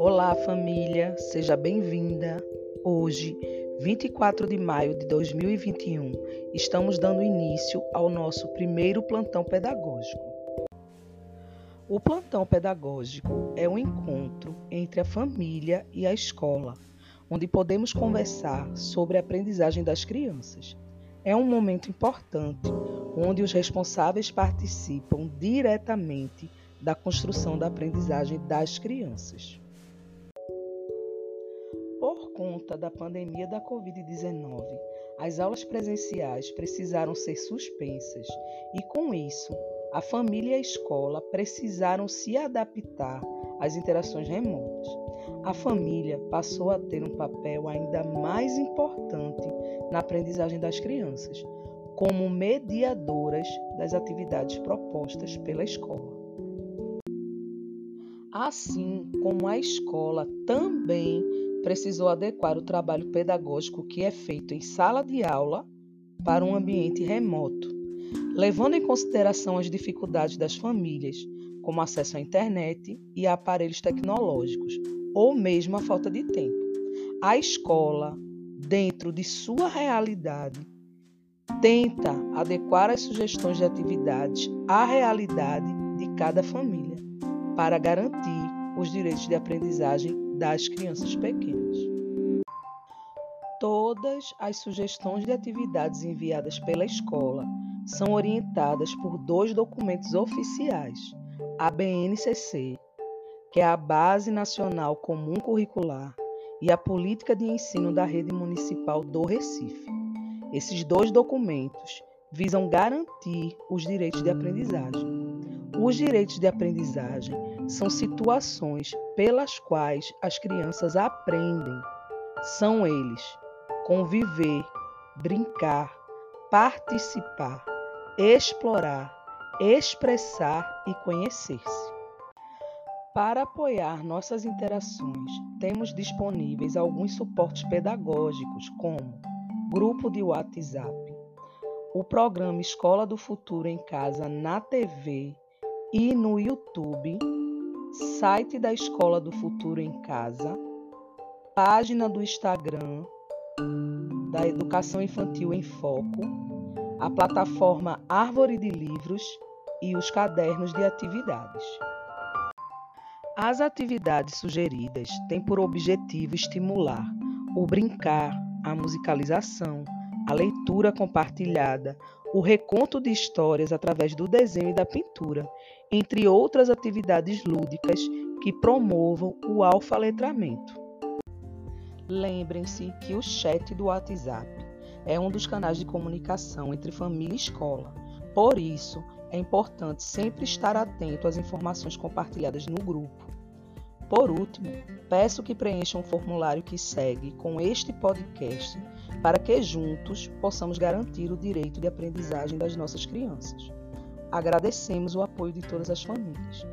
Olá, família, seja bem-vinda. Hoje, 24 de maio de 2021, estamos dando início ao nosso primeiro plantão pedagógico. O plantão pedagógico é um encontro entre a família e a escola, onde podemos conversar sobre a aprendizagem das crianças. É um momento importante onde os responsáveis participam diretamente da construção da aprendizagem das crianças. Por conta da pandemia da Covid-19, as aulas presenciais precisaram ser suspensas e, com isso, a família e a escola precisaram se adaptar às interações remotas. A família passou a ter um papel ainda mais importante na aprendizagem das crianças, como mediadoras das atividades propostas pela escola. Assim como a escola também precisou adequar o trabalho pedagógico que é feito em sala de aula para um ambiente remoto, levando em consideração as dificuldades das famílias, como acesso à internet e a aparelhos tecnológicos, ou mesmo a falta de tempo. A escola, dentro de sua realidade, tenta adequar as sugestões de atividades à realidade de cada família, para garantir os direitos de aprendizagem das crianças pequenas. Todas as sugestões de atividades enviadas pela escola são orientadas por dois documentos oficiais: a BNCC, que é a Base Nacional Comum Curricular, e a Política de Ensino da Rede Municipal do Recife. Esses dois documentos visam garantir os direitos de aprendizagem. Os direitos de aprendizagem são situações pelas quais as crianças aprendem. São eles conviver, brincar, participar, explorar, expressar e conhecer-se. Para apoiar nossas interações, temos disponíveis alguns suportes pedagógicos, como grupo de WhatsApp, o programa Escola do Futuro em Casa na TV e no YouTube, site da Escola do Futuro em Casa, página do Instagram da Educação Infantil em Foco, a plataforma Árvore de Livros e os cadernos de atividades. As atividades sugeridas têm por objetivo estimular o brincar, a musicalização, a leitura compartilhada, o reconto de histórias através do desenho e da pintura, entre outras atividades lúdicas que promovam o alfaletramento. Lembrem-se que o chat do WhatsApp é um dos canais de comunicação entre família e escola. Por isso, é importante sempre estar atento às informações compartilhadas no grupo. Por último, peço que preencham o formulário que segue com este podcast para que juntos possamos garantir o direito de aprendizagem das nossas crianças. Agradecemos o apoio de todas as famílias.